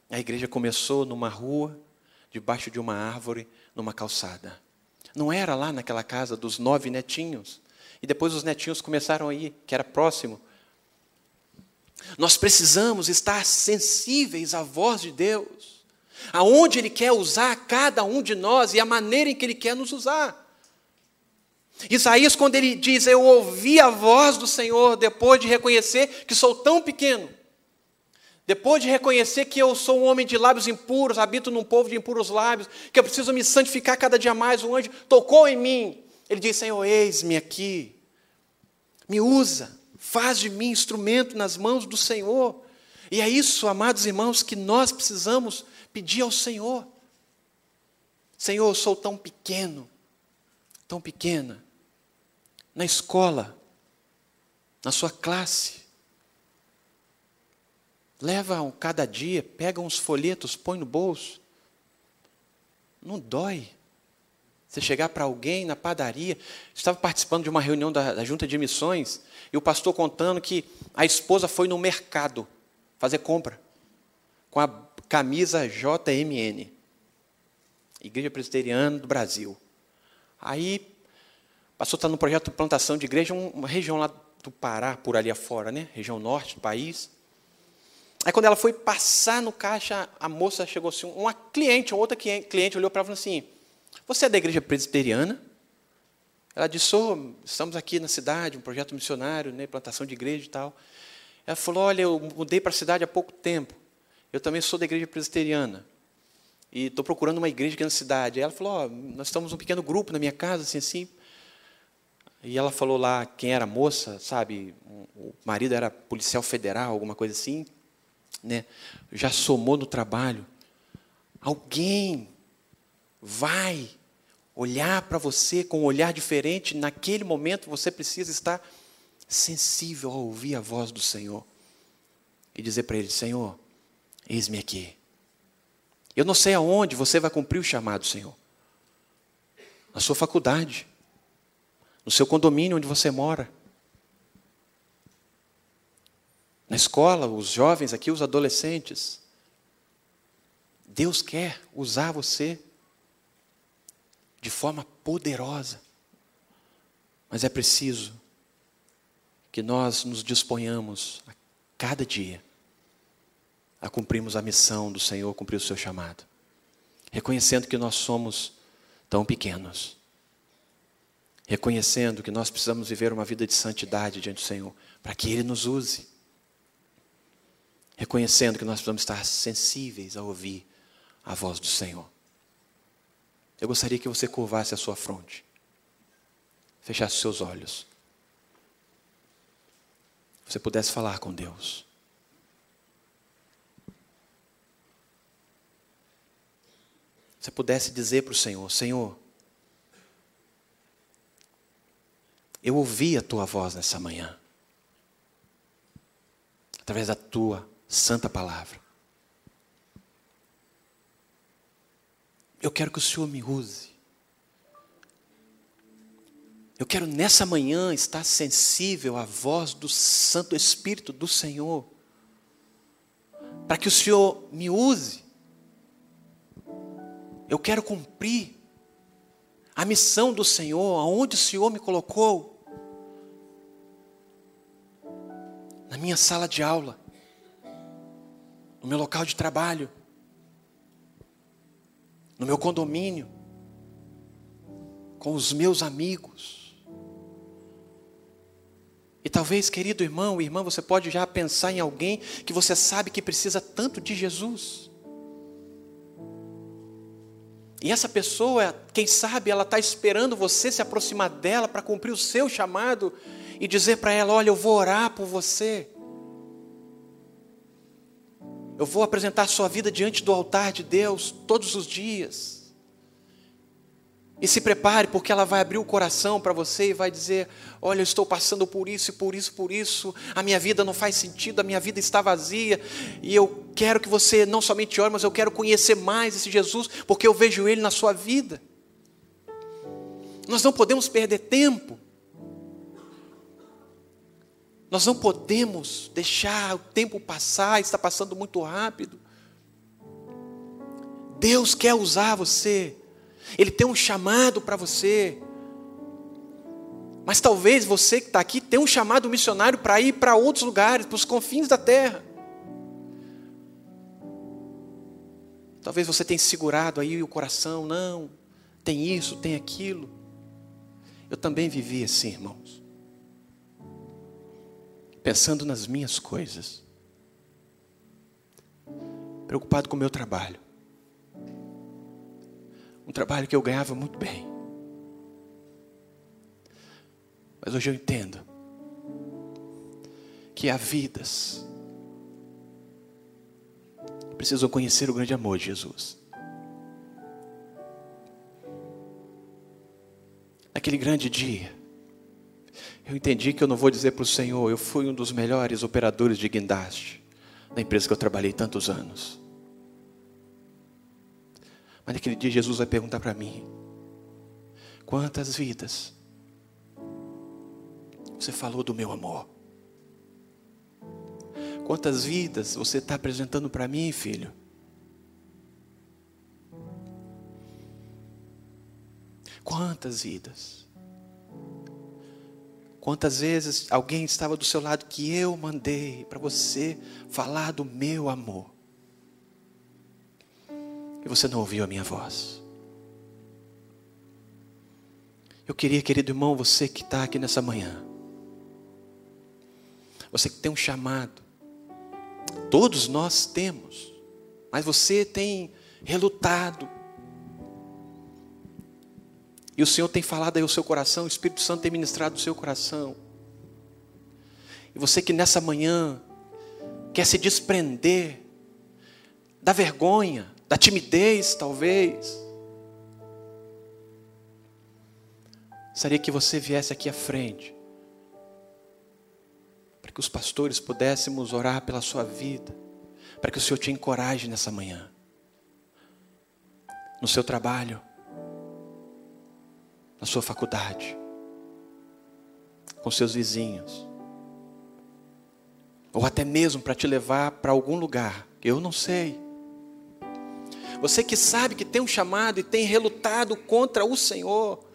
A igreja começou numa rua, debaixo de uma árvore, numa calçada. Não era lá naquela casa dos nove netinhos. E depois os netinhos começaram a ir, que era próximo. Nós precisamos estar sensíveis à voz de Deus. aonde Ele quer usar cada um de nós e a maneira em que Ele quer nos usar. Isaías, quando ele diz, Eu ouvi a voz do Senhor, depois de reconhecer que sou tão pequeno, depois de reconhecer que eu sou um homem de lábios impuros, habito num povo de impuros lábios, que eu preciso me santificar cada dia mais, o anjo tocou em mim. Ele diz: Senhor, eis-me aqui, me usa, faz de mim instrumento nas mãos do Senhor. E é isso, amados irmãos, que nós precisamos pedir ao Senhor. Senhor, eu sou tão pequeno, tão pequena, na escola, na sua classe. Leva um cada dia, pega uns folhetos, põe no bolso. Não dói. Você chegar para alguém na padaria, estava participando de uma reunião da, da junta de missões, e o pastor contando que a esposa foi no mercado fazer compra com a camisa JMN, Igreja Presbiteriana do Brasil. Aí, pastor está no projeto de plantação de igreja, uma região lá do Pará, por ali afora, né? região norte do país. Aí, quando ela foi passar no caixa, a moça chegou assim, uma cliente, outra cliente olhou para ela e falou assim: Você é da igreja presbiteriana? Ela disse: oh, estamos aqui na cidade, um projeto missionário, né, plantação de igreja e tal. Ela falou: Olha, eu mudei para a cidade há pouco tempo. Eu também sou da igreja presbiteriana. E estou procurando uma igreja aqui na cidade. Ela falou: oh, Nós estamos um pequeno grupo na minha casa, assim, assim. E ela falou lá quem era a moça, sabe? O marido era policial federal, alguma coisa assim. Né? Já somou no trabalho. Alguém vai olhar para você com um olhar diferente. Naquele momento você precisa estar sensível a ouvir a voz do Senhor e dizer para Ele: Senhor, eis-me aqui. Eu não sei aonde você vai cumprir o chamado, Senhor. Na sua faculdade, no seu condomínio onde você mora, na escola, os jovens aqui, os adolescentes. Deus quer usar você de forma poderosa, mas é preciso que nós nos disponhamos a cada dia a cumprirmos a missão do Senhor, cumprir o seu chamado, reconhecendo que nós somos tão pequenos, reconhecendo que nós precisamos viver uma vida de santidade diante do Senhor, para que Ele nos use, reconhecendo que nós precisamos estar sensíveis a ouvir a voz do Senhor. Eu gostaria que você curvasse a sua fronte, fechasse os seus olhos você pudesse falar com Deus. Você pudesse dizer para o Senhor: Senhor, eu ouvi a tua voz nessa manhã, através da tua santa palavra. Eu quero que o Senhor me use. Eu quero nessa manhã estar sensível à voz do Santo Espírito do Senhor, para que o Senhor me use. Eu quero cumprir a missão do Senhor, aonde o Senhor me colocou. Na minha sala de aula, no meu local de trabalho, no meu condomínio, com os meus amigos. E talvez, querido irmão, irmã, você pode já pensar em alguém que você sabe que precisa tanto de Jesus. E essa pessoa, quem sabe, ela está esperando você se aproximar dela para cumprir o seu chamado e dizer para ela: Olha, eu vou orar por você. Eu vou apresentar sua vida diante do altar de Deus todos os dias. E se prepare, porque ela vai abrir o coração para você e vai dizer: Olha, eu estou passando por isso e por isso, por isso, a minha vida não faz sentido, a minha vida está vazia, e eu quero que você não somente ore, mas eu quero conhecer mais esse Jesus, porque eu vejo ele na sua vida. Nós não podemos perder tempo, nós não podemos deixar o tempo passar, está passando muito rápido. Deus quer usar você. Ele tem um chamado para você. Mas talvez você que está aqui tenha um chamado missionário para ir para outros lugares, para os confins da terra. Talvez você tenha segurado aí o coração, não, tem isso, tem aquilo. Eu também vivi assim, irmãos. Pensando nas minhas coisas. Preocupado com o meu trabalho. Um trabalho que eu ganhava muito bem. Mas hoje eu entendo que há vidas que precisam conhecer o grande amor de Jesus. Naquele grande dia, eu entendi que eu não vou dizer para o Senhor, eu fui um dos melhores operadores de guindaste na empresa que eu trabalhei tantos anos. Mas naquele dia Jesus vai perguntar para mim: quantas vidas você falou do meu amor? Quantas vidas você está apresentando para mim, filho? Quantas vidas? Quantas vezes alguém estava do seu lado que eu mandei para você falar do meu amor? E você não ouviu a minha voz. Eu queria, querido irmão, você que está aqui nessa manhã, você que tem um chamado, todos nós temos, mas você tem relutado, e o Senhor tem falado aí o seu coração, o Espírito Santo tem ministrado o seu coração. E você que nessa manhã quer se desprender da vergonha, da timidez, talvez. Gostaria que você viesse aqui à frente, para que os pastores pudéssemos orar pela sua vida, para que o Senhor te encoraje nessa manhã, no seu trabalho na sua faculdade, com seus vizinhos, ou até mesmo para te levar para algum lugar, eu não sei. Você que sabe que tem um chamado e tem relutado contra o Senhor.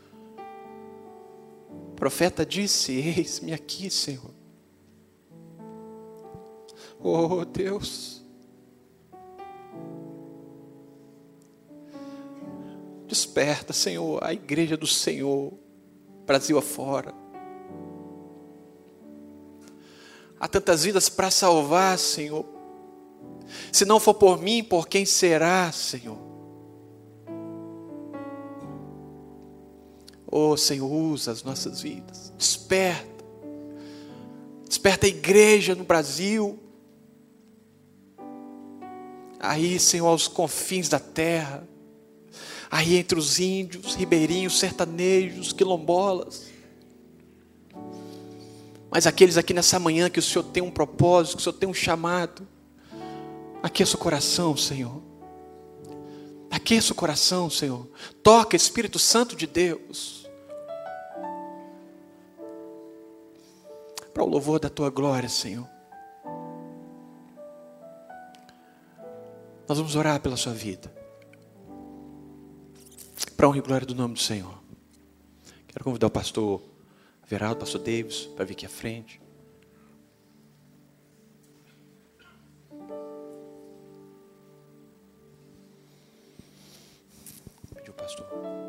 O profeta disse: Eis-me aqui, Senhor. Oh Deus, Desperta, Senhor, a igreja do Senhor, Brasil afora. Há tantas vidas para salvar, Senhor. Se não for por mim, por quem será, Senhor? Oh, Senhor, usa as nossas vidas. Desperta. Desperta a igreja no Brasil. Aí, Senhor, aos confins da terra aí entre os índios, ribeirinhos, sertanejos, quilombolas. Mas aqueles aqui nessa manhã que o Senhor tem um propósito, que o Senhor tem um chamado, aqueça o coração, Senhor. Aqueça o coração, Senhor. Toca, Espírito Santo de Deus. Para o louvor da tua glória, Senhor. Nós vamos orar pela sua vida para honra e glória do nome do Senhor. Quero convidar o pastor Veraldo, o pastor Davis, para vir aqui à frente. Pediu o pastor.